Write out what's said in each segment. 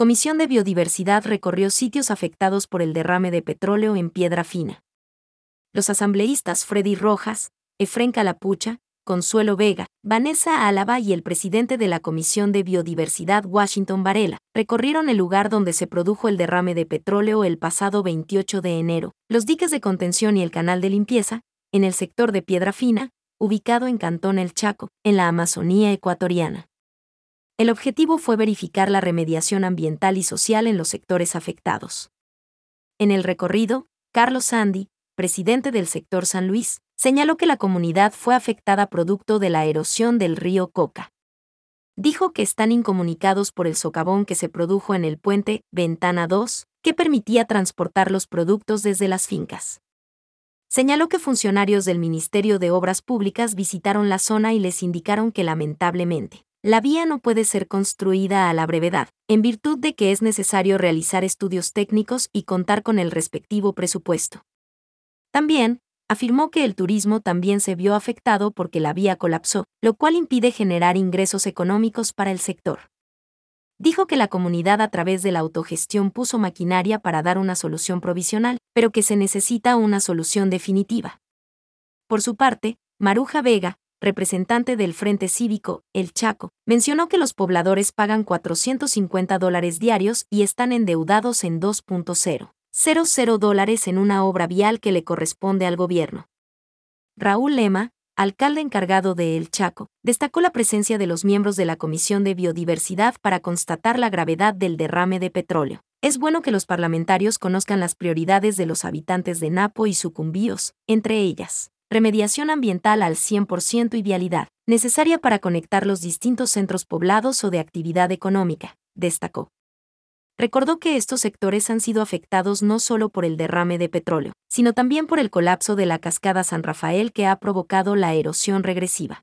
Comisión de Biodiversidad recorrió sitios afectados por el derrame de petróleo en Piedra Fina. Los asambleístas Freddy Rojas, Efren Calapucha, Consuelo Vega, Vanessa Álava y el presidente de la Comisión de Biodiversidad Washington Varela recorrieron el lugar donde se produjo el derrame de petróleo el pasado 28 de enero, los diques de contención y el canal de limpieza, en el sector de Piedra Fina, ubicado en Cantón El Chaco, en la Amazonía ecuatoriana. El objetivo fue verificar la remediación ambiental y social en los sectores afectados. En el recorrido, Carlos Sandy, presidente del sector San Luis, señaló que la comunidad fue afectada producto de la erosión del río Coca. Dijo que están incomunicados por el socavón que se produjo en el puente Ventana 2, que permitía transportar los productos desde las fincas. Señaló que funcionarios del Ministerio de Obras Públicas visitaron la zona y les indicaron que lamentablemente, la vía no puede ser construida a la brevedad, en virtud de que es necesario realizar estudios técnicos y contar con el respectivo presupuesto. También, afirmó que el turismo también se vio afectado porque la vía colapsó, lo cual impide generar ingresos económicos para el sector. Dijo que la comunidad a través de la autogestión puso maquinaria para dar una solución provisional, pero que se necesita una solución definitiva. Por su parte, Maruja Vega, representante del Frente Cívico, El Chaco, mencionó que los pobladores pagan 450 dólares diarios y están endeudados en 2.0. 00 dólares en una obra vial que le corresponde al gobierno. Raúl Lema, alcalde encargado de El Chaco, destacó la presencia de los miembros de la Comisión de Biodiversidad para constatar la gravedad del derrame de petróleo. Es bueno que los parlamentarios conozcan las prioridades de los habitantes de Napo y Sucumbíos, entre ellas, remediación ambiental al 100% y vialidad, necesaria para conectar los distintos centros poblados o de actividad económica, destacó recordó que estos sectores han sido afectados no solo por el derrame de petróleo, sino también por el colapso de la cascada San Rafael que ha provocado la erosión regresiva.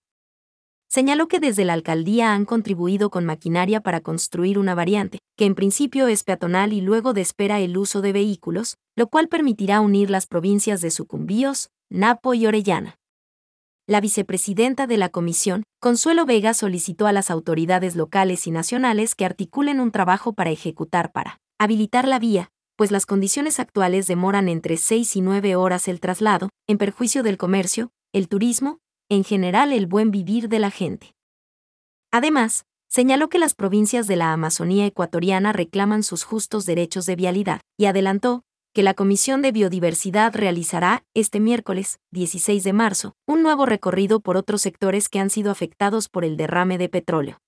Señaló que desde la alcaldía han contribuido con maquinaria para construir una variante, que en principio es peatonal y luego espera el uso de vehículos, lo cual permitirá unir las provincias de Sucumbíos, Napo y Orellana la vicepresidenta de la comisión, Consuelo Vega, solicitó a las autoridades locales y nacionales que articulen un trabajo para ejecutar para habilitar la vía, pues las condiciones actuales demoran entre 6 y 9 horas el traslado, en perjuicio del comercio, el turismo, en general el buen vivir de la gente. Además, señaló que las provincias de la Amazonía ecuatoriana reclaman sus justos derechos de vialidad, y adelantó que la Comisión de Biodiversidad realizará, este miércoles, 16 de marzo, un nuevo recorrido por otros sectores que han sido afectados por el derrame de petróleo.